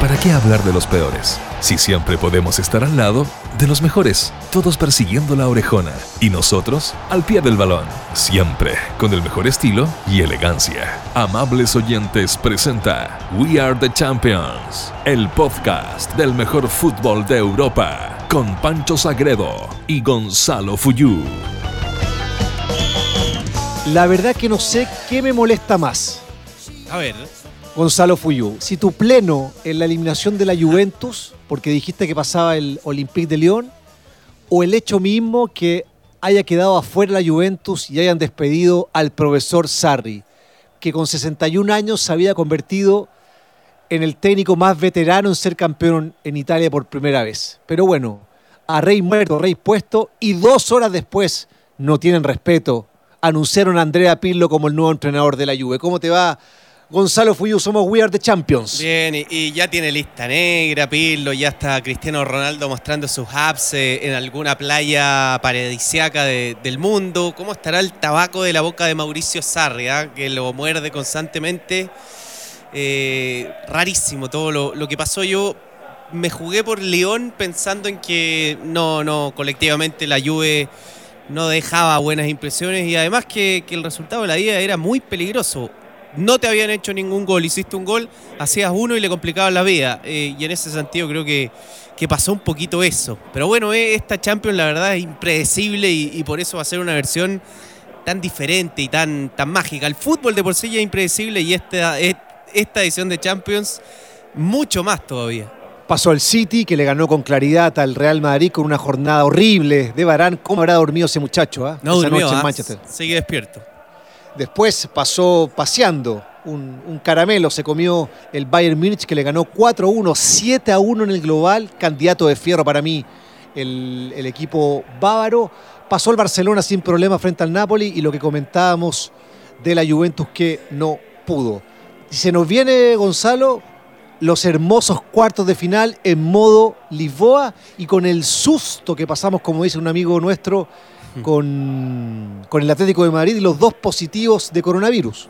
¿para qué hablar de los peores? Si siempre podemos estar al lado de los mejores, todos persiguiendo la orejona y nosotros al pie del balón, siempre con el mejor estilo y elegancia. Amables oyentes presenta We Are the Champions, el podcast del mejor fútbol de Europa, con Pancho Sagredo y Gonzalo Fuyú. La verdad que no sé qué me molesta más. A ver. Gonzalo Fuyú, si tu pleno en la eliminación de la Juventus, porque dijiste que pasaba el Olympique de Lyon, o el hecho mismo que haya quedado afuera la Juventus y hayan despedido al profesor Sarri, que con 61 años se había convertido en el técnico más veterano en ser campeón en Italia por primera vez. Pero bueno, a rey muerto, rey puesto, y dos horas después no tienen respeto. Anunciaron a Andrea Pirlo como el nuevo entrenador de la Juve. ¿Cómo te va, Gonzalo Fuyu, somos We Are the Champions. Bien, y, ya tiene lista negra, Pirlo, ya está Cristiano Ronaldo mostrando sus apps eh, en alguna playa paradisiaca del mundo. ¿Cómo estará el tabaco de la boca de Mauricio Sarri, ah? que lo muerde constantemente? Eh, rarísimo todo lo, que pasó. Yo me jugué por León pensando en que no, no, colectivamente la Juve no dejaba buenas impresiones y además que, que el resultado de la ida era muy peligroso no te habían hecho ningún gol, hiciste un gol, hacías uno y le complicaban la vida. Eh, y en ese sentido creo que, que, pasó un poquito eso. Pero bueno, eh, esta Champions la verdad es impredecible y, por eso va a ser una versión tan diferente y tan, tan mágica. El fútbol de por sí ya es impredecible y esta, esta edición de Champions mucho más todavía. Pasó al City, que le ganó con claridad al Real Madrid con una jornada horrible de Barán. ¿Cómo habrá dormido ese muchacho? Ah? No durmió, en ¿ah? Manchester. Sigue despierto. Después pasó paseando un, caramelo, se comió el Bayern Múnich que le ganó 4-1, 7-1 en el global, candidato de fierro para mí el, equipo bávaro. Pasó el Barcelona sin problema frente al Napoli y lo que comentábamos de la Juventus que no pudo. Se nos viene, Gonzalo, los hermosos cuartos de final en modo Lisboa y con el susto que pasamos, como dice un amigo nuestro, con, el Atlético de Madrid y los dos positivos de coronavirus.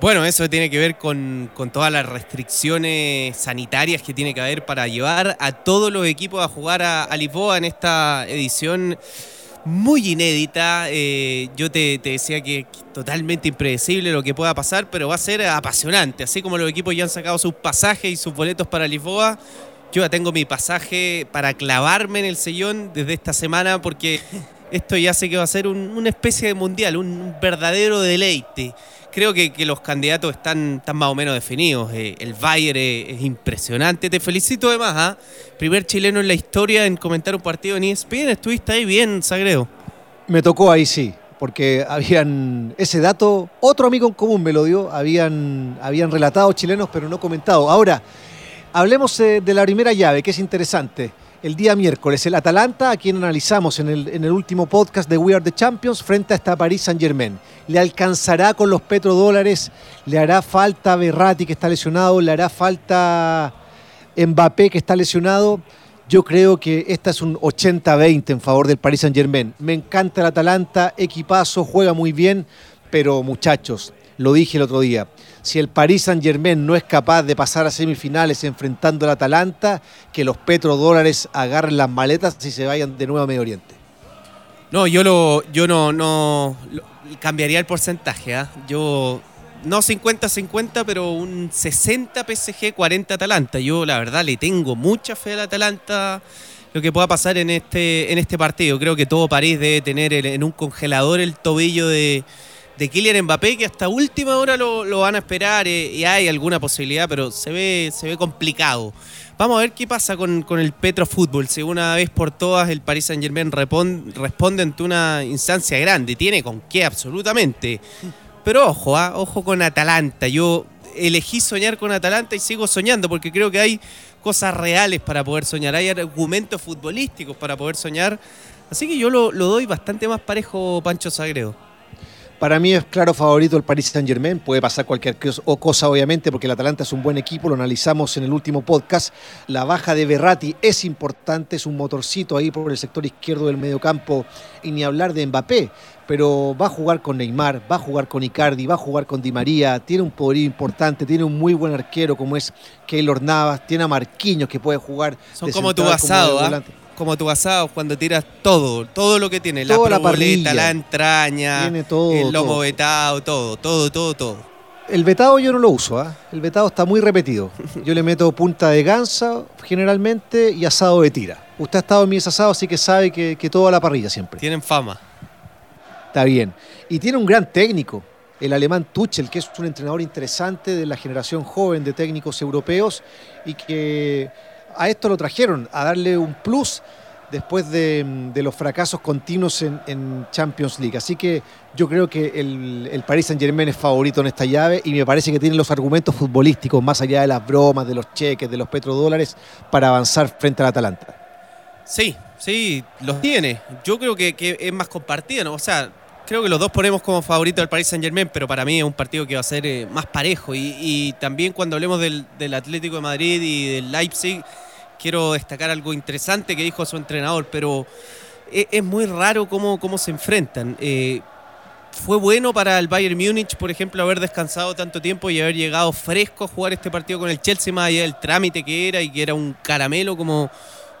Bueno, eso tiene que ver con, todas las restricciones sanitarias que tiene que haber para llevar a todos los equipos a jugar a, Lisboa en esta edición muy inédita. Eh, yo te, decía que es totalmente impredecible lo que pueda pasar, pero va a ser apasionante. Así como los equipos ya han sacado sus pasajes y sus boletos para Lisboa, yo ya tengo mi pasaje para clavarme en el sellón desde esta semana porque esto ya sé que va a ser una especie de mundial, un verdadero deleite. Creo que, los candidatos están, más o menos definidos. Eh, el Bayern es, impresionante. Te felicito además, ¿ah? primer chileno en la historia en comentar un partido en ESPN. Estuviste ahí bien, Sagredo. Me tocó ahí sí, porque habían ese dato, otro amigo en común me lo dio, habían, habían relatado chilenos pero no comentado. Ahora, hablemos eh, de la primera llave, que es interesante el día miércoles. El Atalanta, a quien analizamos en el, en el último podcast de We Are the Champions, frente a esta París Saint Germain. ¿Le alcanzará con los petrodólares? ¿Le hará falta Berratti que está lesionado? ¿Le hará falta Mbappé que está lesionado? Yo creo que esta es un 80-20 en favor del Paris Saint Germain. Me encanta el Atalanta, equipazo, juega muy bien, pero muchachos, lo dije el otro día, si el Paris Saint Germain no es capaz de pasar a semifinales enfrentando al Atalanta, que los petrodólares agarren las maletas y se vayan de nuevo a Medio Oriente. No, yo lo, yo no, no cambiaría el porcentaje. ¿ah? Yo no 50-50, pero un 60 PSG, 40 Atalanta. Yo la verdad le tengo mucha fe al Atalanta lo que pueda pasar en este, en este partido. Creo que todo París debe tener en un congelador el tobillo de, de Kylian Mbappé, que hasta última hora lo, van a esperar eh, y hay alguna posibilidad, pero se ve, se ve complicado. Vamos a ver qué pasa con, el Petro Fútbol. Si una vez por todas el Paris Saint Germain responde, ante una instancia grande, tiene con qué absolutamente. Pero ojo, ah, ojo con Atalanta. Yo elegí soñar con Atalanta y sigo soñando porque creo que hay cosas reales para poder soñar, hay argumentos futbolísticos para poder soñar. Así que yo lo, lo doy bastante más parejo, Pancho Sagredo. Para mí es claro favorito el Paris Saint Germain. Puede pasar cualquier cosa, obviamente, porque el Atalanta es un buen equipo. Lo analizamos en el último podcast. La baja de Berratti es importante, es un motorcito ahí por el sector izquierdo del mediocampo. Y ni hablar de Mbappé. Pero va a jugar con Neymar, va a jugar con Icardi, va a jugar con Di María. Tiene un poderío importante, tiene un muy buen arquero como es Keylor Navas. Tiene a Marquinhos que puede jugar. Son como tu basado, ¿ah? Como tu asado cuando tiras todo, todo lo que tiene, la proboleta, la, entraña, el lomo vetado, todo, todo, todo, todo. El vetado yo no lo uso, ¿ah? el vetado está muy repetido. Yo le meto punta de gansa generalmente y asado de tira. Usted ha estado en mis asados, así que sabe que, que todo a la parrilla siempre. Tienen fama. Está bien. Y tiene un gran técnico, el alemán Tuchel, que es un entrenador interesante de la generación joven de técnicos europeos y que a esto lo trajeron, a darle un plus después de, los fracasos continuos en, Champions League. Así que yo creo que el, Paris Saint Germain es favorito en esta llave y me parece que tiene los argumentos futbolísticos, más allá de las bromas, de los cheques, de los petrodólares, para avanzar frente al Atalanta. Sí, sí, los tiene. Yo creo que, es más compartido, ¿no? O sea, creo que los dos ponemos como favorito al Paris Saint Germain, pero para mí es un partido que va a ser eh, más parejo. Y, también cuando hablemos del, Atlético de Madrid y del Leipzig quiero destacar algo interesante que dijo su entrenador, pero e-, es, muy raro cómo, cómo se enfrentan. Eh, fue bueno para el Bayern Múnich, por ejemplo, haber descansado tanto tiempo y haber llegado fresco a jugar este partido con el Chelsea, más allá del trámite que era y que era un caramelo, como,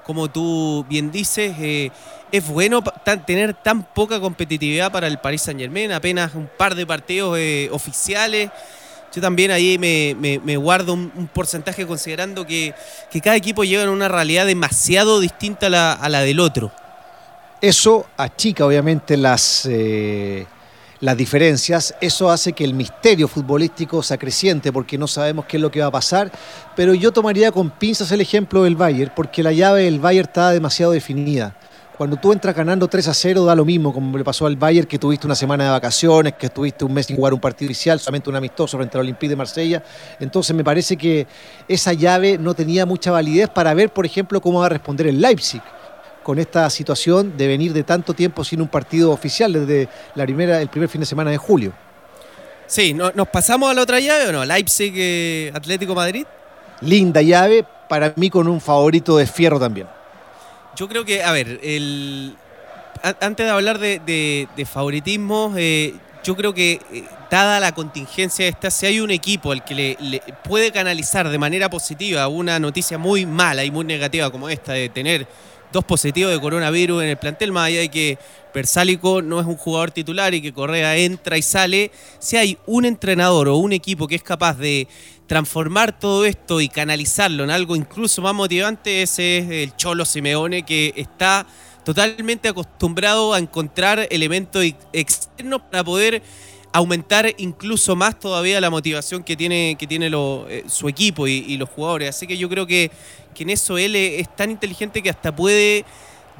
como tú bien dices. Eh, es bueno tener tan poca competitividad para el Paris Saint Germain, apenas un par de partidos eh, oficiales. Yo también ahí me, guardo un, porcentaje considerando que, cada equipo lleva una realidad demasiado distinta a la, del otro. Eso achica obviamente las, eh, las diferencias, eso hace que el misterio futbolístico se acreciente porque no sabemos qué es lo que va a pasar, pero yo tomaría con pinzas el ejemplo del Bayern porque la llave del Bayern está demasiado definida. Cuando tú entras ganando 3 a 0 da lo mismo, como le pasó al Bayern, que tuviste una semana de vacaciones, que estuviste un mes sin jugar un partido inicial, solamente un amistoso frente al Olympique de Marsella. Entonces me parece que esa llave no tenía mucha validez para ver, por ejemplo, cómo va a responder el Leipzig con esta situación de venir de tanto tiempo sin un partido oficial desde la primera, el primer fin de semana de julio. Sí, ¿nos pasamos a la otra llave o no? Leipzig, eh, Atlético Madrid. Linda llave, para mí con un favorito de fierro también. Yo creo que, a ver, el, antes de hablar de, favoritismo, eh, yo creo que eh, dada la contingencia esta, si hay un equipo al que le, puede canalizar de manera positiva una noticia muy mala y muy negativa como esta de tener dos positivos de coronavirus en el plantel, más allá de que Persálico no es un jugador titular y que Correa entra y sale, si hay un entrenador o un equipo que es capaz de transformar todo esto y canalizarlo en algo incluso más motivante, ese es el Cholo Simeone que está totalmente acostumbrado a encontrar elementos externos para poder aumentar incluso más todavía la motivación que tiene, que tiene eh, su equipo y, los jugadores. Así que yo creo que, que, en eso él es tan inteligente que hasta puede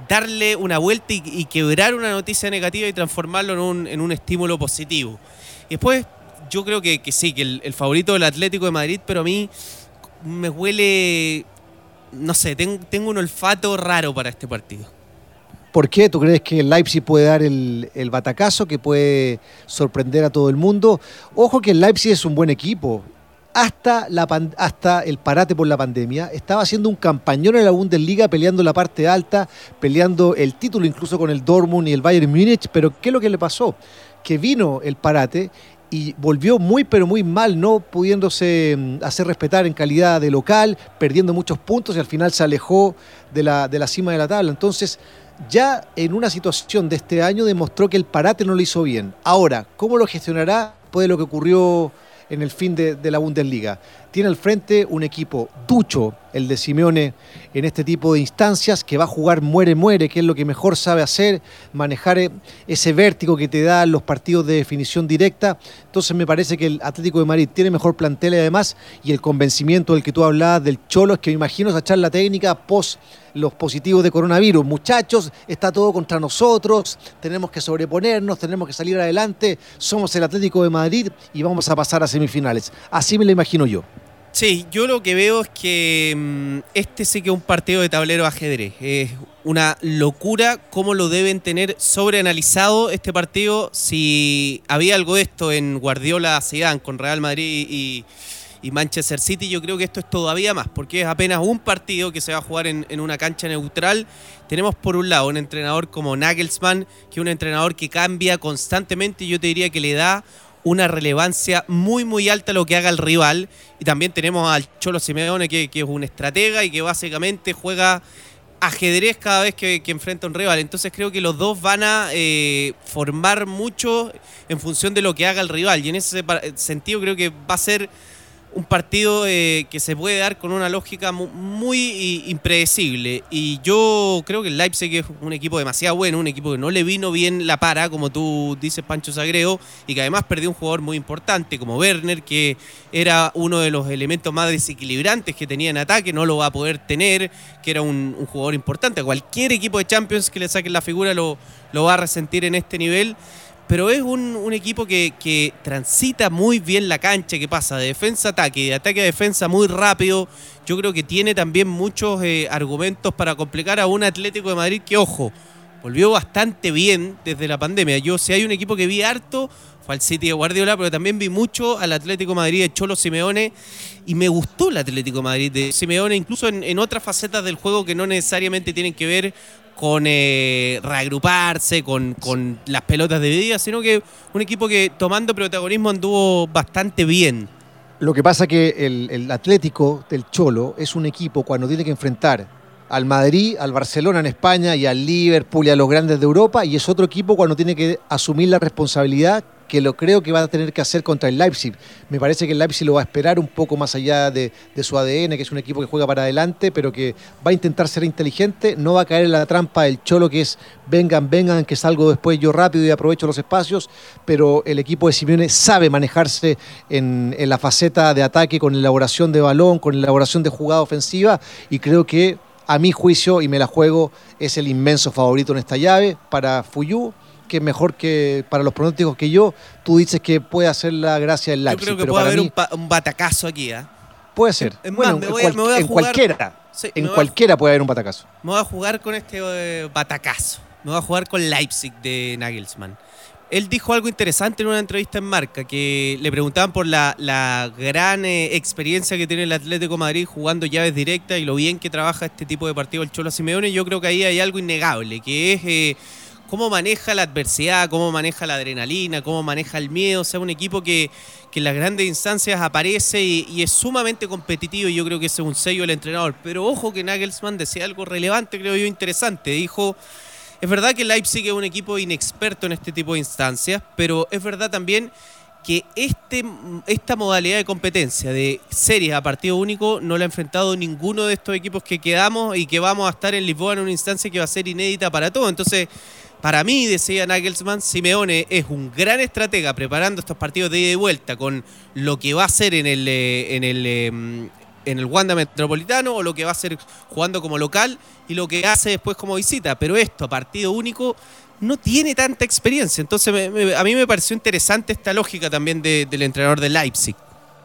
darle una vuelta y, quebrar una noticia negativa y transformarlo en un, en un estímulo positivo. Y después yo creo que, sí, que el, favorito del Atlético de Madrid, pero a mí me huele, no sé, tengo, un olfato raro para este partido. ¿Por qué? ¿Tú crees que el Leipzig puede dar el, el, batacazo, que puede sorprender a todo el mundo? Ojo que el Leipzig es un buen equipo. Hasta, el parate por la pandemia, estaba haciendo un campañón en la Bundesliga, peleando la parte alta, peleando el título incluso con el Dortmund y el Bayern Múnich, pero ¿qué es lo que le pasó? Que vino el parate y volvió muy pero muy mal, no pudiéndose mm, hacer respetar en calidad de local, perdiendo muchos puntos y al final se alejó de la, de la cima de la tabla. Entonces, ya en una situación de este año demostró que el parate no lo hizo bien. Ahora, ¿cómo lo gestionará después de lo que ocurrió en el fin de, la Bundesliga? Tiene al frente un equipo ducho, el de Simeone en este tipo de instancias, que va a jugar muere-muere, que es lo que mejor sabe hacer, manejar eh, ese vértigo que te dan los partidos de definición directa. Entonces me parece que el Atlético de Madrid tiene mejor plantel además y el convencimiento del que tú hablabas del Cholo es que me imagino esa charla técnica post los positivos de coronavirus. Muchachos, está todo contra nosotros, tenemos que sobreponernos, tenemos que salir adelante, somos el Atlético de Madrid y vamos a pasar a semifinales. Así me lo imagino yo. Sí, yo lo que veo es que mm, este sí que es un partido de tablero ajedrez. Es una locura cómo lo deben tener sobreanalizado este partido. Si había algo de esto en Guardiola Zidane con Real Madrid y, y Manchester City, yo creo que esto es todavía más, porque es apenas un partido que se va a jugar en, en, una cancha neutral. Tenemos por un lado un entrenador como Nagelsmann, que es un entrenador que cambia constantemente y yo te diría que le da una relevancia muy muy alta a lo que haga el rival. Y también tenemos al Cholo Simeone, que, que es un estratega y que básicamente juega ajedrez cada vez que, que, enfrenta un rival. Entonces creo que los dos van a eh, formar mucho en función de lo que haga el rival. Y en ese sentido creo que va a ser un partido eh, que se puede dar con una lógica muy, muy, impredecible. Y yo creo que el Leipzig es un equipo demasiado bueno, un equipo que no le vino bien la para, como tú dices, Pancho Sagreo, y que además perdió un jugador muy importante como Werner, que era uno de los elementos más desequilibrantes que tenía en ataque, no lo va a poder tener, que era un, un jugador importante. Cualquier equipo de Champions que le saquen la figura lo, lo va a resentir en este nivel pero es un, equipo que, transita muy bien la cancha, que pasa de defensa a ataque, de ataque a defensa muy rápido. Yo creo que tiene también muchos eh, argumentos para complicar a un Atlético de Madrid que, ojo, volvió bastante bien desde la pandemia. Yo, si hay un equipo que vi harto, fue al City de Guardiola, pero también vi mucho al Atlético Madrid de Cholo Simeone y me gustó el Atlético de Madrid de Simeone, incluso en, en otras facetas del juego que no necesariamente tienen que ver con eh, reagruparse, con, con, las pelotas divididas, sino que un equipo que tomando protagonismo anduvo bastante bien. Lo que pasa que el, el, Atlético del Cholo es un equipo cuando tiene que enfrentar al Madrid, al Barcelona en España y al Liverpool y a los grandes de Europa, y es otro equipo cuando tiene que asumir la responsabilidad que lo creo que va a tener que hacer contra el Leipzig. Me parece que el Leipzig lo va a esperar un poco más allá de, su ADN, que es un equipo que juega para adelante, pero que va a intentar ser inteligente, no va a caer en la trampa del cholo que es vengan, vengan, que salgo después yo rápido y aprovecho los espacios, pero el equipo de Simeone sabe manejarse en, en la faceta de ataque con elaboración de balón, con elaboración de jugada ofensiva, y creo que a mi juicio, y me la juego, es el inmenso favorito en esta llave para Fuyú que mejor que para los pronósticos que yo, tú dices que puede hacer la gracia del Leipzig. Yo creo que pero puede haber mí, un, un, batacazo aquí, ¿eh? Puede ser. Es bueno, más, me en, voy a- me voy a en jugar- cualquiera. Sí, en a- cualquiera puede haber un batacazo. Me voy a jugar con este eh, batacazo. Me voy a jugar con Leipzig de Nagelsmann. Él dijo algo interesante en una entrevista en Marca, que le preguntaban por la, la gran eh, experiencia que tiene el Atlético de Madrid jugando llaves directas y lo bien que trabaja este tipo de partido el Cholo Simeone. Yo creo que ahí hay algo innegable, que es eh, cómo maneja la adversidad, cómo maneja la adrenalina, cómo maneja el miedo. O sea, un equipo que, que en las grandes instancias aparece y, es sumamente competitivo y yo creo que ese es un sello del entrenador. Pero ojo que Nagelsmann decía algo relevante, creo yo, interesante. Dijo... Es verdad que Leipzig es un equipo inexperto en este tipo de instancias, pero es verdad también que este, esta modalidad de competencia de series a partido único no la ha enfrentado ninguno de estos equipos que quedamos y que vamos a estar en Lisboa en una instancia que va a ser inédita para todos. Entonces, para mí, decía Nagelsmann, Simeone es un gran estratega preparando estos partidos de ida y vuelta con lo que va a hacer en el, eh, en el, eh, en el Wanda Metropolitano o lo que va a hacer jugando como local y lo que hace después como visita. Pero esto, partido único, no tiene tanta experiencia. Entonces me- me- a mí me pareció interesante esta lógica también de- del entrenador de Leipzig.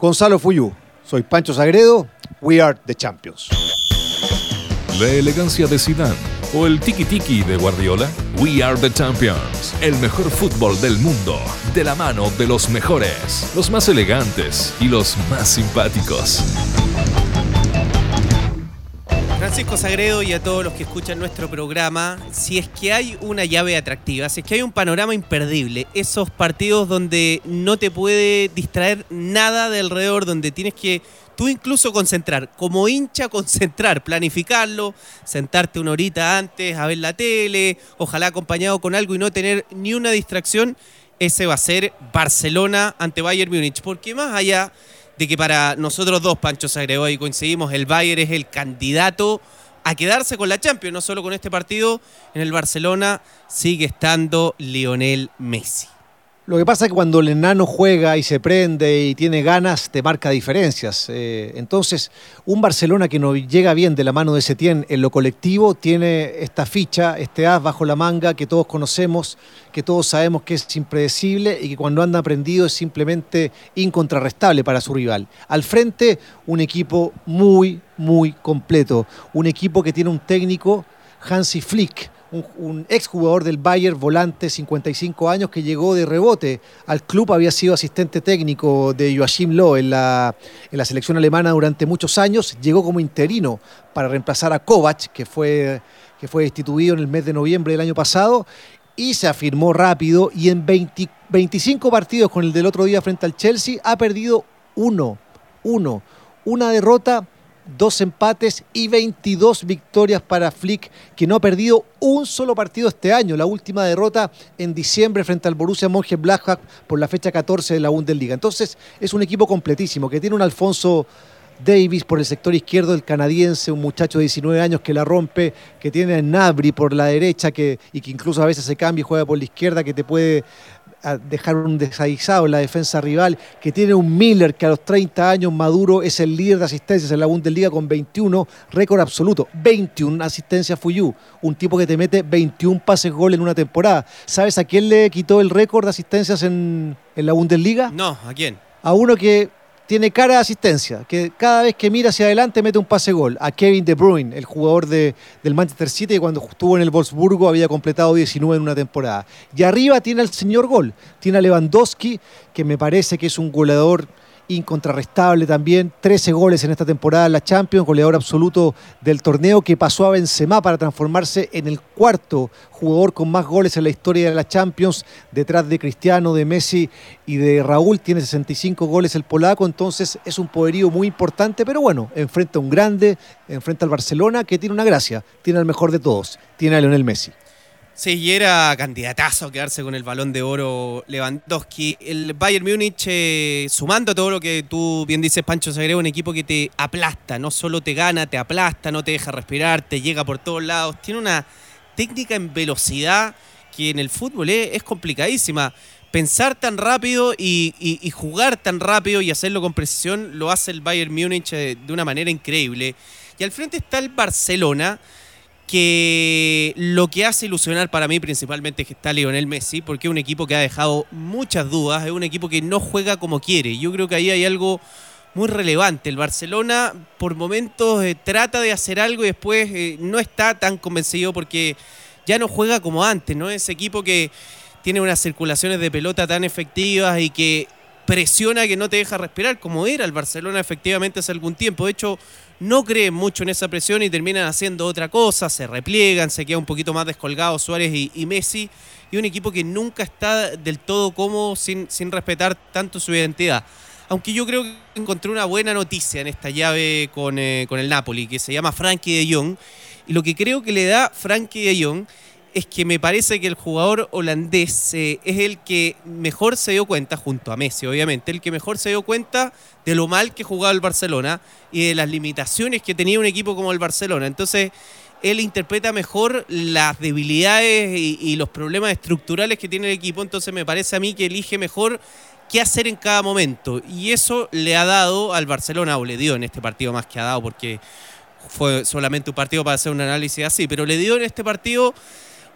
Gonzalo Fuyú, soy Pancho Sagredo, we are the champions. La elegancia de Zidane o el tiki-tiki de Guardiola. We are the champions. El mejor fútbol del mundo. De la mano de los mejores, los más elegantes y los más simpáticos. Francisco Sagredo y a todos los que escuchan nuestro programa, si es que hay una llave atractiva, si es que hay un panorama imperdible, esos partidos donde no te puede distraer nada de alrededor, donde tienes que tú incluso concentrar, como hincha concentrar, planificarlo, sentarte una horita antes a ver la tele, ojalá acompañado con algo y no tener ni una distracción, ese va a ser Barcelona ante Bayern Múnich, porque más allá de que para nosotros dos, Pancho se agregó y coincidimos, el Bayern es el candidato a quedarse con la Champions, no solo con este partido, en el Barcelona sigue estando Lionel Messi. Lo que pasa es que cuando el enano juega y se prende y tiene ganas, te marca diferencias. Eh, entonces, un Barcelona que no llega bien de la mano de Setién en lo colectivo tiene esta ficha, este as bajo la manga que todos conocemos, que todos sabemos que es impredecible y que cuando anda aprendido es simplemente incontrarrestable para su rival. Al frente, un equipo muy, muy completo. Un equipo que tiene un técnico, Hansi Flick un, exjugador del Bayern, volante, 55 años, que llegó de rebote. Al club, había sido asistente técnico de Joachim Loh en la, en la selección alemana durante muchos años, llegó como interino para reemplazar a Kovac, que fue, que fue destituido en el mes de noviembre del año pasado, y se afirmó rápido y en 25 partidos con el del otro día frente al Chelsea ha perdido uno, uno, una derrota dos empates y 22 victorias para Flick, que no ha perdido un solo partido este año. La última derrota en diciembre frente al Borussia Mönchengladbach por la fecha 14 de la Bundesliga. Entonces es un equipo completísimo, que tiene un Alfonso Davis por el sector izquierdo, el canadiense, un muchacho de 19 años que la rompe, que tiene a Nabri por la derecha que, y que incluso a veces se cambia y juega por la izquierda, que te puede dejar un desaguisado en la defensa rival, que tiene un Miller que a los 30 años maduro es el líder de asistencias en la Bundesliga con 21, récord absoluto, 21 asistencias Fuyu, un tipo que te mete 21 pases gol en una temporada. ¿Sabes a quién le quitó el récord de asistencias en, en la Bundesliga? No, ¿a quién? A uno que tiene cara de asistencia, que cada vez que mira hacia adelante mete un pase gol. A Kevin De Bruyne, el jugador de, del Manchester City, que cuando estuvo en el Wolfsburgo había completado 19 en una temporada. Y arriba tiene al señor gol, tiene a Lewandowski, que me parece que es un goleador incontrarrestable también, 13 goles en esta temporada en la Champions, goleador absoluto del torneo que pasó a Benzema para transformarse en el cuarto jugador con más goles en la historia de la Champions, detrás de Cristiano, de Messi y de Raúl, tiene 65 goles el polaco, entonces es un poderío muy importante, pero bueno, enfrenta a un grande, enfrenta al Barcelona que tiene una gracia, tiene al mejor de todos, tiene a Lionel Messi. Sí, y era candidatazo a quedarse con el balón de oro Lewandowski. El Bayern Múnich, eh, sumando todo lo que tú bien dices, Pancho Sagredo, un equipo que te aplasta, no solo te gana, te aplasta, no te deja respirar, te llega por todos lados. Tiene una técnica en velocidad que en el fútbol es, complicadísima. Pensar tan rápido y, jugar tan rápido y hacerlo con precisión lo hace el Bayern Múnich eh, de una manera increíble. Y al frente está el Barcelona que lo que hace ilusionar para mí principalmente es que está Lionel Messi, porque es un equipo que ha dejado muchas dudas, es un equipo que no juega como quiere. Yo creo que ahí hay algo muy relevante. El Barcelona por momentos eh, trata de hacer algo y después eh, no está tan convencido porque ya no juega como antes, ¿no? Ese equipo que tiene unas circulaciones de pelota tan efectivas y que presiona que no te deja respirar, como era el Barcelona efectivamente hace algún tiempo. De hecho, no creen mucho en esa presión y terminan haciendo otra cosa, se repliegan, se queda un poquito más descolgado Suárez y, Messi, y un equipo que nunca está del todo cómodo sin, sin respetar tanto su identidad. Aunque yo creo que encontré una buena noticia en esta llave con, eh, con el Napoli, que se llama Frankie de Jong, y lo que creo que le da Frankie de Jong es que me parece que el jugador holandés eh, es el que mejor se dio cuenta, junto a Messi obviamente, el que mejor se dio cuenta de lo mal que jugaba el Barcelona y de las limitaciones que tenía un equipo como el Barcelona. Entonces, él interpreta mejor las debilidades y, los problemas estructurales que tiene el equipo, entonces me parece a mí que elige mejor qué hacer en cada momento. Y eso le ha dado al Barcelona, o le dio en este partido más que ha dado, porque fue solamente un partido para hacer un análisis así, pero le dio en este partido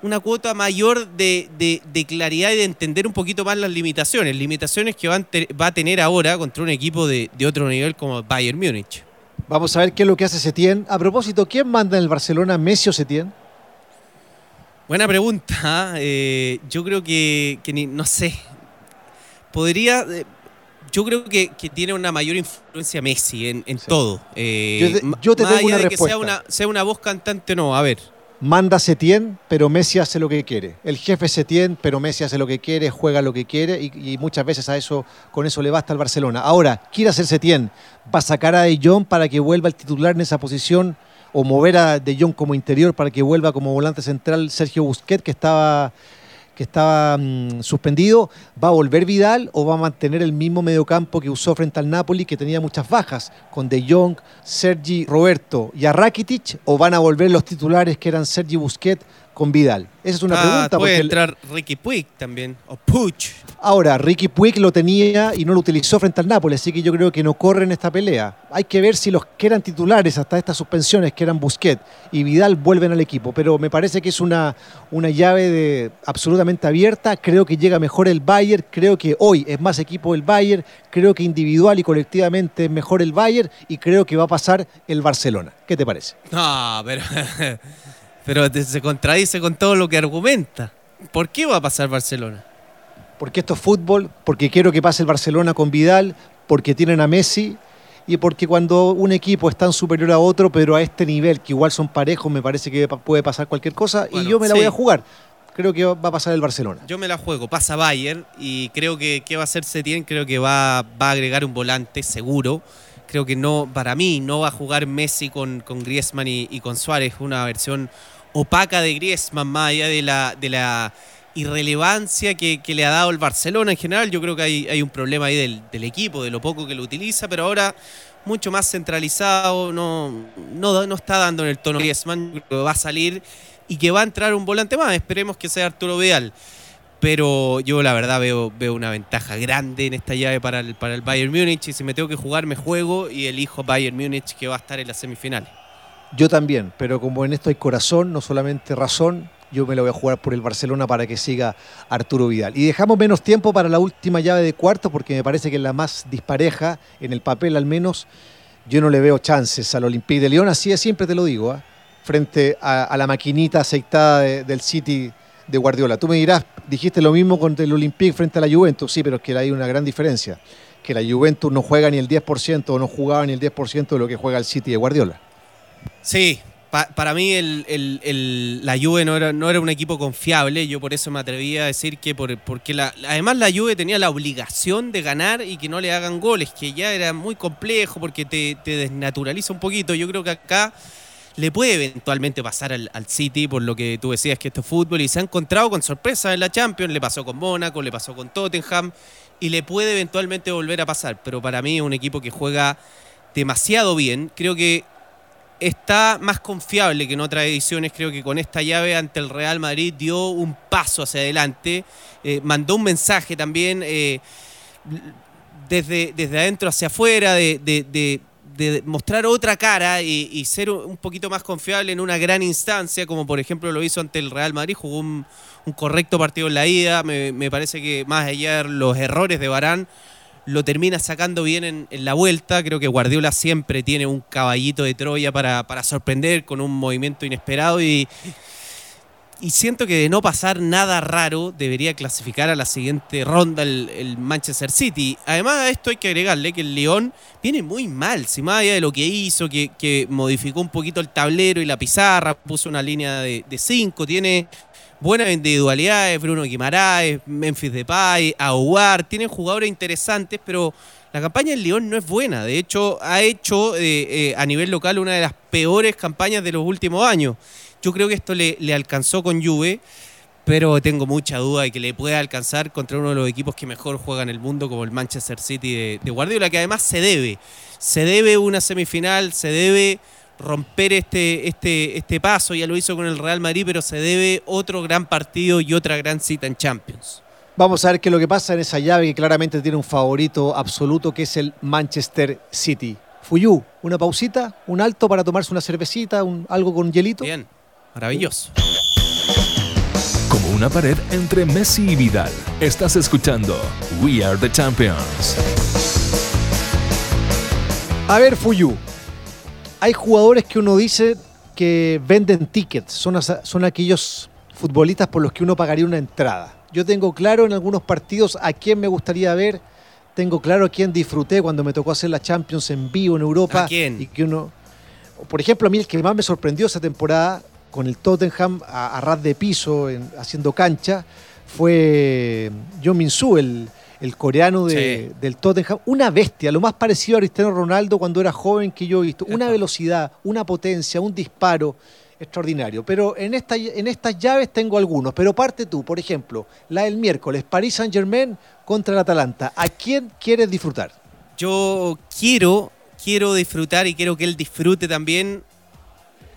una cuota mayor de, claridad y de entender un poquito más las limitaciones, limitaciones que va a tener ahora contra un equipo de, otro nivel como Bayern Múnich. Vamos a ver qué es lo que hace Setién. A propósito, ¿quién manda en el Barcelona, Messi o Setién? Buena pregunta. ¿ah? Eh, yo creo que, no sé, podría... Eh, yo creo que, tiene una mayor influencia Messi en, todo. Eh, yo, te, tengo una de que sea una, sea una voz cantante o no, a ver manda Setién, pero Messi hace lo que quiere. El jefe Setién, pero Messi hace lo que quiere, juega lo que quiere y, muchas veces a eso con eso le basta al Barcelona. Ahora, quiere hacer Setién, va a sacar a De Jong para que vuelva el titular en esa posición o mover a De Jong como interior para que vuelva como volante central Sergio Busquets que estaba que estaba mm, suspendido, ¿va a volver Vidal o va a mantener el mismo mediocampo que usó frente al Napoli, que tenía muchas bajas, con De Jong, Sergi Roberto y a Rakitic, o van a volver los titulares que eran Sergi Busquets con Vidal? Esa es una Ah, pregunta. Puede porque- entrar Ricky Puig también. O Puch. Ahora, Ricky Puig lo tenía y no lo utilizó frente al Nápoles, así que yo creo que no corre en esta pelea. Hay que ver si los que eran titulares hasta estas suspensiones, que eran Busquets y Vidal, vuelven al equipo. Pero me parece que es una, una llave de, absolutamente abierta. Creo que llega mejor el Bayern. Creo que hoy es más equipo el Bayern. Creo que individual y colectivamente es mejor el Bayern. Y creo que va a pasar el Barcelona. ¿Qué te parece? No, pero, pero se contradice con todo lo que argumenta. ¿Por qué va a pasar Barcelona? Porque esto es fútbol, porque quiero que pase el Barcelona con Vidal, porque tienen a Messi y porque cuando un equipo es tan superior a otro, pero a este nivel, que igual son parejos, me parece que puede pasar cualquier cosa y yo me la sí. voy a jugar. Creo que va a pasar el Barcelona. Yo me la juego, pasa Bayern y creo que qué va a hacer Setién, creo que va, va a agregar un volante seguro. Creo que no, para mí, no va a jugar Messi con, con Griezmann y, y con Suárez, una versión opaca de Griezmann, más allá de la, de la irrelevancia que, que le ha dado el Barcelona en general. Yo creo que hay, hay un problema ahí del, del equipo, de lo poco que lo utiliza, pero ahora mucho más centralizado, no, no, no está dando en el tono Griezmann, que va a salir y que va a entrar un volante más. Esperemos que sea Arturo Vidal. Pero yo la verdad veo, veo una ventaja grande en esta llave para el, para el Bayern Múnich y si me tengo que jugar me juego y elijo Bayern Múnich que va a estar en las semifinales. Yo también, pero como en esto hay corazón, no solamente razón, yo me la voy a jugar por el Barcelona para que siga Arturo Vidal. Y dejamos menos tiempo para la última llave de cuartos porque me parece que es la más dispareja, en el papel al menos. Yo no le veo chances al Olympique de Lyon, así es, siempre te lo digo, ¿ah? frente a, la maquinita aceitada de- del City de Guardiola. Tú me dirás, dijiste lo mismo con el Olympique frente a la Juventus, sí, pero es que hay una gran diferencia, que la Juventus no juega ni el 10% o no jugaba ni el 10% de lo que juega el City de Guardiola. Sí, pa- para mí la Juve no era, un equipo confiable, yo por eso me atreví a decir que por, porque además la Juve tenía la obligación de ganar y que no le hagan goles, que ya era muy complejo porque te, desnaturaliza un poquito. Yo creo que acá le puede eventualmente pasar al, City, por lo que tú decías que esto es fútbol, y se ha encontrado con sorpresas en la Champions, le pasó con Mónaco, le pasó con Tottenham, y le puede eventualmente volver a pasar. Pero para mí es un equipo que juega demasiado bien. Creo que está más confiable que en otras ediciones. Creo que con esta llave ante el Real Madrid dio un paso hacia adelante. Eh, mandó un mensaje también eh, desde, desde adentro hacia afuera, de, de- mostrar otra cara y, ser un poquito más confiable en una gran instancia, como por ejemplo lo hizo ante el Real Madrid. Jugó un, correcto partido en la ida. Me, parece que más allá los errores de Barán, lo termina sacando bien en, la vuelta. Creo que Guardiola siempre tiene un caballito de Troya para, para sorprender con un movimiento inesperado y, y siento que de no pasar nada raro debería clasificar a la siguiente ronda el, el Manchester City. Además a esto hay que agregarle que el León viene muy mal, si más allá de lo que hizo, que, que modificó un poquito el tablero y la pizarra, puso una línea de 5, tiene buenas individualidades, Bruno Guimaraes, Memphis Depay, Aguar, tienen jugadores interesantes, pero la campaña del León no es buena. De hecho, ha hecho eh, eh, a nivel local una de las peores campañas de los últimos años. Yo creo que esto le, alcanzó con Juve, pero tengo mucha duda de que le pueda alcanzar contra uno de los equipos que mejor juega en el mundo, como el Manchester City de, de Guardiola, que además se debe. Se debe una semifinal, se debe romper este, este, este paso, ya lo hizo con el Real Madrid, pero se debe otro gran partido y otra gran cita en Champions. Vamos a ver qué es lo que pasa en esa llave que claramente tiene un favorito absoluto que es el Manchester City. Fuyu, una pausita, un alto para tomarse una cervecita, un, algo con hielito. Bien, maravilloso. Como una pared entre Messi y Vidal. Estás escuchando We Are the Champions. A ver, Fuyu. Hay jugadores que uno dice que venden tickets, son, son aquellos futbolistas por los que uno pagaría una entrada. Yo tengo claro en algunos partidos a quién me gustaría ver, tengo claro a quién disfruté cuando me tocó hacer la Champions en vivo en Europa. ¿A quién? Y que uno, por ejemplo, a mí el que más me sorprendió esa temporada con el Tottenham a, a ras de piso, en- haciendo cancha, fue John Min-soo, el, el coreano de- Sí. del Tottenham. Una bestia, lo más parecido a Cristiano Ronaldo cuando era joven que yo he visto. Una velocidad, una potencia, un disparo extraordinario. Pero en, esta, en estas llaves tengo algunos. Pero parte tú, por ejemplo, la del miércoles, Paris Saint-Germain contra el Atalanta. ¿A quién quieres disfrutar? Yo quiero, quiero disfrutar y quiero que él disfrute también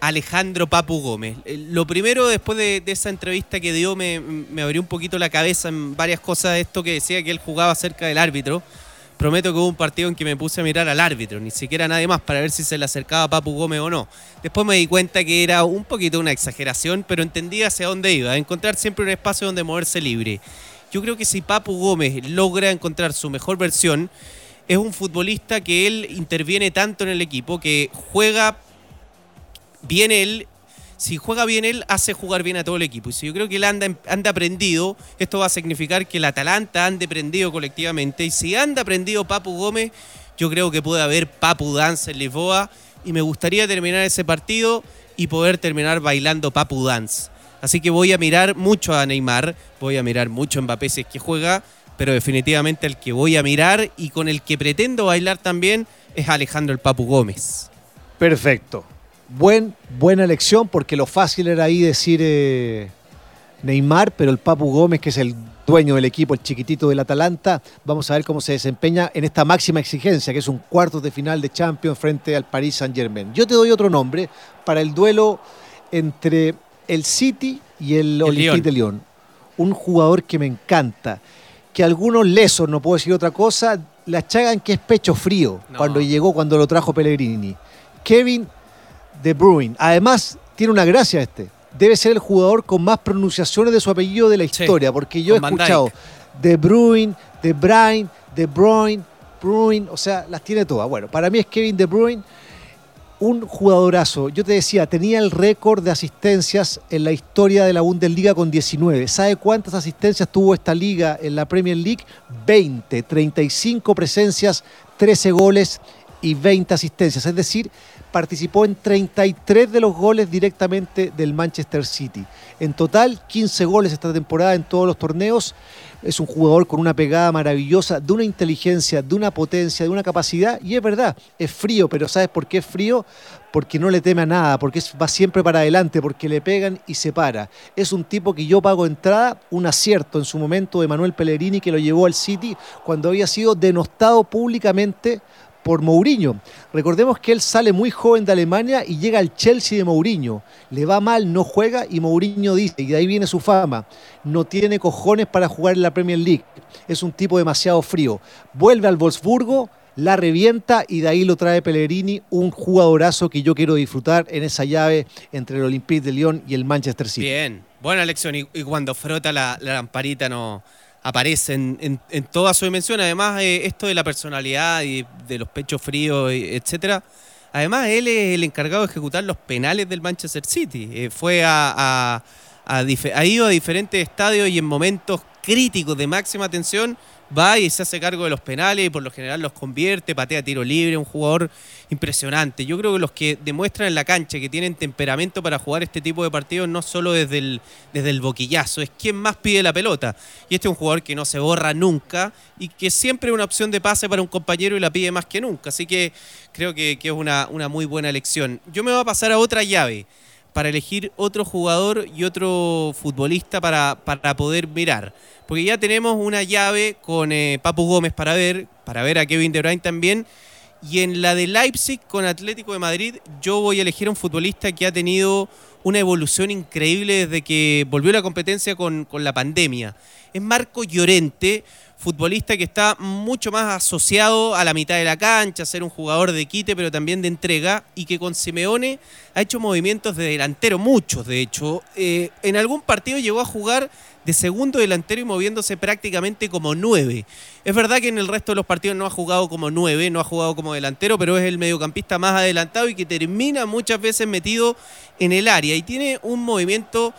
Alejandro Papu Gómez. Eh, lo primero, después de, esa entrevista que dio, me, abrió un poquito la cabeza en varias cosas. Esto que decía que él jugaba cerca del árbitro. Prometo que hubo un partido en que me puse a mirar al árbitro, ni siquiera nadie más, para ver si se le acercaba a Papu Gómez o no. Después me di cuenta que era un poquito una exageración, pero entendí hacia dónde iba, encontrar siempre un espacio donde moverse libre. Yo creo que si Papu Gómez logra encontrar su mejor versión, es un futbolista que él interviene tanto en el equipo, que juega bien él, si juega bien él, hace jugar bien a todo el equipo. Y si yo creo que él anda, anda aprendido, esto va a significar que el Atalanta ande aprendido colectivamente. Y si anda aprendido Papu Gómez, yo creo que puede haber Papu Dance en Lisboa. Y me gustaría terminar ese partido y poder terminar bailando Papu Dance. Así que voy a mirar mucho a Neymar, voy a mirar mucho a Mbappé si es que juega, pero definitivamente el que voy a mirar y con el que pretendo bailar también es Alejandro el Papu Gómez. Perfecto. Buen, buena elección, porque lo fácil era ahí decir eh, Neymar, pero el Papu Gómez, que es el dueño del equipo, el chiquitito del Atalanta, vamos a ver cómo se desempeña en esta máxima exigencia, que es un cuarto de final de Champions frente al Paris Saint Germain. Yo te doy otro nombre para el duelo entre el City y el, Olympique de Lyon. Un jugador que me encanta, que algunos lesos, no puedo decir otra cosa, le achagan que es pecho frío cuando llegó, cuando lo trajo Pellegrini. Kevin de Bruyne. Además, tiene una gracia este. Debe ser el jugador con más pronunciaciones de su apellido de la historia, porque yo he escuchado De Bruyne, De Bruyne, De Bruyne, Bruyne, o sea, las tiene todas. Bueno, para mí es Kevin De Bruyne, un jugadorazo. Yo te decía, tenía el récord de asistencias en la historia de la Bundesliga con 19. ¿Sabe cuántas asistencias tuvo esta liga en la Premier League? 20, 35 presencias, 13 goles y 20 asistencias. Es decir, participó en 33 de los goles directamente del Manchester City. En total, 15 goles esta temporada en todos los torneos. Es un jugador con una pegada maravillosa, de una inteligencia, de una potencia, de una capacidad. Y es verdad, es frío, pero ¿sabes por qué es frío? Porque no le teme a nada, porque va siempre para adelante, porque le pegan y se para. Es un tipo que yo pago entrada, un acierto en su momento de Manuel Pellegrini que lo llevó al City cuando había sido denostado públicamente por Mourinho. Recordemos que él sale muy joven de Alemania y llega al Chelsea de Mourinho. Le va mal, no juega y Mourinho dice, y de ahí viene su fama, no tiene cojones para jugar en la Premier League. Es un tipo demasiado frío. Vuelve al Wolfsburgo, la revienta y de ahí lo trae Pellegrini, un jugadorazo que yo quiero disfrutar en esa llave entre el Olympique de Lyon y el Manchester City. Bien, buena lección y, cuando frota la lamparita no aparece en, toda su dimensión. Además, eh, esto de la personalidad y de los pechos fríos, etcétera. Además, él es el encargado de ejecutar los penales del Manchester City. Eh, fue a, ha ido a diferentes estadios y en momentos críticos de máxima tensión va y se hace cargo de los penales y por lo general los convierte, patea tiro libre, un jugador impresionante. Yo creo que los que demuestran en la cancha que tienen temperamento para jugar este tipo de partidos no solo desde el, desde el boquillazo, es quien más pide la pelota. Y este es un jugador que no se borra nunca y que siempre es una opción de pase para un compañero y la pide más que nunca. Así que creo que, es una, una muy buena elección. Yo me voy a pasar a otra llave para elegir otro jugador y otro futbolista para, para poder mirar. Porque ya tenemos una llave con eh, Papu Gómez para ver, para ver a Kevin De Bruyne también. Y en la de Leipzig con Atlético de Madrid, yo voy a elegir a un futbolista que ha tenido una evolución increíble desde que volvió la competencia con, con la pandemia. Es Marco Llorente, futbolista que está mucho más asociado a la mitad de la cancha, a ser un jugador de quite, pero también de entrega, y que con Simeone ha hecho movimientos de delantero, muchos de hecho. Eh, en algún partido llegó a jugar de segundo delantero y moviéndose prácticamente como nueve. Es verdad que en el resto de los partidos no ha jugado como nueve, no ha jugado como delantero, pero es el mediocampista más adelantado y que termina muchas veces metido en el área y tiene un movimiento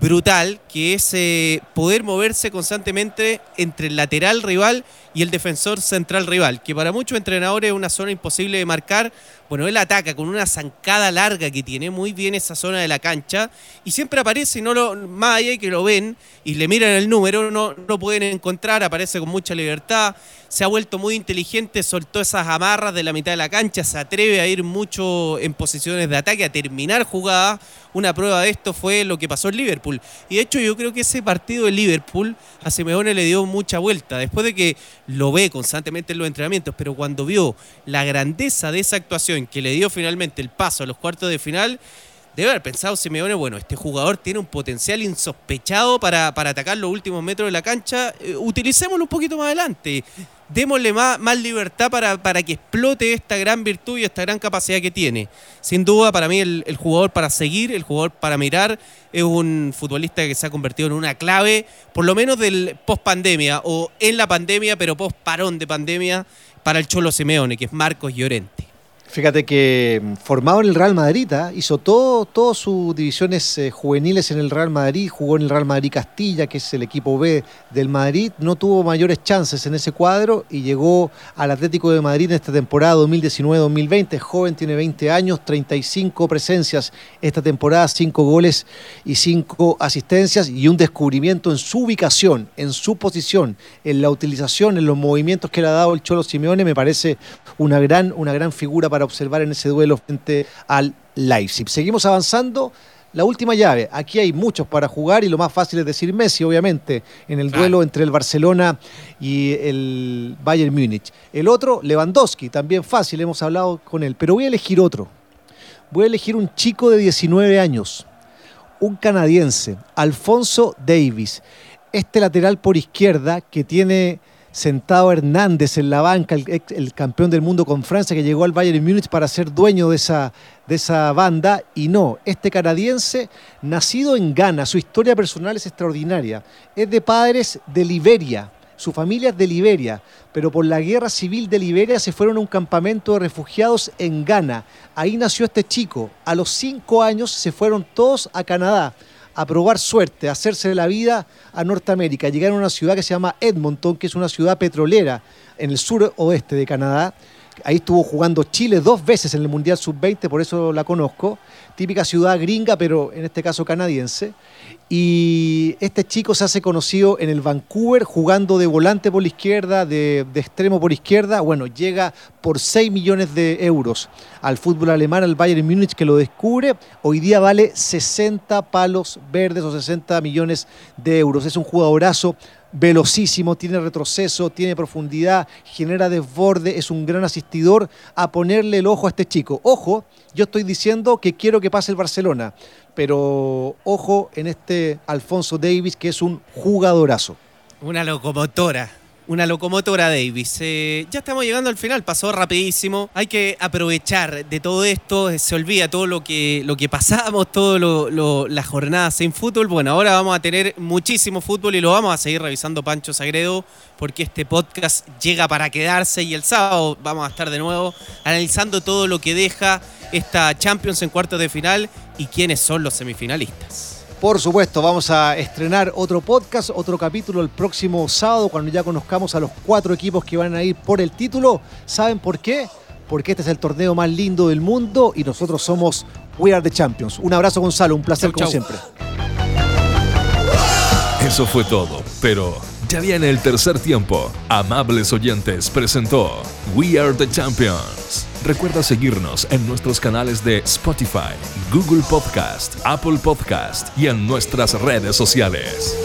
brutal, que es eh, poder moverse constantemente entre el lateral rival y el defensor central rival, que para muchos entrenadores es una zona imposible de marcar. Bueno, él ataca con una zancada larga que tiene muy bien esa zona de la cancha y siempre aparece, no lo, más allá que lo ven y le miran el número, no lo pueden encontrar, aparece con mucha libertad, se ha vuelto muy inteligente, soltó esas amarras de la mitad de la cancha, se atreve a ir mucho en posiciones de ataque, a terminar jugadas. Una prueba de esto fue lo que pasó en Liverpool. Y de hecho yo creo que ese partido de Liverpool a Simeone le dio mucha vuelta, después de que lo ve constantemente en los entrenamientos, pero cuando vio la grandeza de esa actuación que le dio finalmente el paso a los cuartos de final, debe haber pensado Simeone, bueno, este jugador tiene un potencial insospechado para, para atacar los últimos metros de la cancha, eh, utilicémoslo un poquito más adelante démosle más, más libertad para, para, que explote esta gran virtud y esta gran capacidad que tiene. Sin duda, para mí, el, jugador para seguir, el jugador para mirar, es un futbolista que se ha convertido en una clave, por lo menos del post pandemia, o en la pandemia, pero post parón de pandemia, para el Cholo Simeone, que es Marcos Llorente. Fíjate que mm, formado en el Real Madrid, ¿ah? hizo todo, todas sus divisiones eh, juveniles en el Real Madrid, jugó en el Real Madrid Castilla, que es el equipo B del Madrid, no tuvo mayores chances en ese cuadro y llegó al Atlético de Madrid en esta temporada 2019-2020. Joven, tiene 20 años, 35 presencias esta temporada, 5 goles y 5 asistencias y un descubrimiento en su ubicación, en su posición, en la utilización, en los movimientos que le ha dado el Cholo Simeone, me parece una gran, una gran figura para para observar en ese duelo frente al Leipzig. Seguimos avanzando. La última llave, aquí hay muchos para jugar y lo más fácil es decir Messi, obviamente, en el duelo entre el Barcelona y el Bayern Múnich. El otro, Lewandowski, también fácil, hemos hablado con él, pero voy a elegir otro. Voy a elegir un chico de 19 años, un canadiense, Alfonso Davis, este lateral por izquierda que tiene sentado Hernández en la banca, el, campeón del mundo con Francia, que llegó al Bayern Múnich para ser dueño de esa, de esa banda. Y no, este canadiense, nacido en Ghana, su historia personal es extraordinaria. Es de padres de Liberia. Su familia es de Liberia, pero por la guerra civil de Liberia se fueron a un campamento de refugiados en Ghana. Ahí nació este chico. A los cinco años se fueron todos a Canadá a probar suerte, hacerse la vida a Norteamérica. Llegaron a una ciudad que se llama Edmonton, que es una ciudad petrolera en el sur oeste de Canadá. Ahí estuvo jugando Chile dos veces en el Mundial Sub-20, por eso la conozco. Típica ciudad gringa, pero en este caso canadiense. Y este chico se hace conocido en el Vancouver jugando de volante por la izquierda, de, extremo por izquierda. Bueno, llega por 6 millones de euros al fútbol alemán, al Bayern Múnich que lo descubre. Hoy día vale 60 palos verdes o 60 millones de euros. Es un jugadorazo velocísimo, tiene retroceso, tiene profundidad, genera desborde, es un gran asistidor a ponerle el ojo a este chico. Ojo, yo estoy diciendo que quiero que pase el Barcelona, pero ojo en este Alfonso Davis que es un jugadorazo. Una locomotora una locomotora Davis. Eh, ya estamos llegando al final, pasó rapidísimo. Hay que aprovechar de todo esto, se olvida todo lo que, lo que pasamos, todas las jornadas sin fútbol. Bueno, ahora vamos a tener muchísimo fútbol y lo vamos a seguir revisando Pancho Sagredo, porque este podcast llega para quedarse y el sábado vamos a estar de nuevo analizando todo lo que deja esta Champions en cuartos de final y quiénes son los semifinalistas. Por supuesto, vamos a estrenar otro podcast, otro capítulo el próximo sábado, cuando ya conozcamos a los cuatro equipos que van a ir por el título. ¿Saben por qué? Porque este es el torneo más lindo del mundo y nosotros somos We Are the Champions. Un abrazo, Gonzalo, un placer como siempre. Eso fue todo, pero ya viene el tercer tiempo. Amables oyentes presentó We Are the Champions. Recuerda seguirnos en nuestros canales de Spotify, Google Podcast, Apple Podcast y en nuestras redes sociales.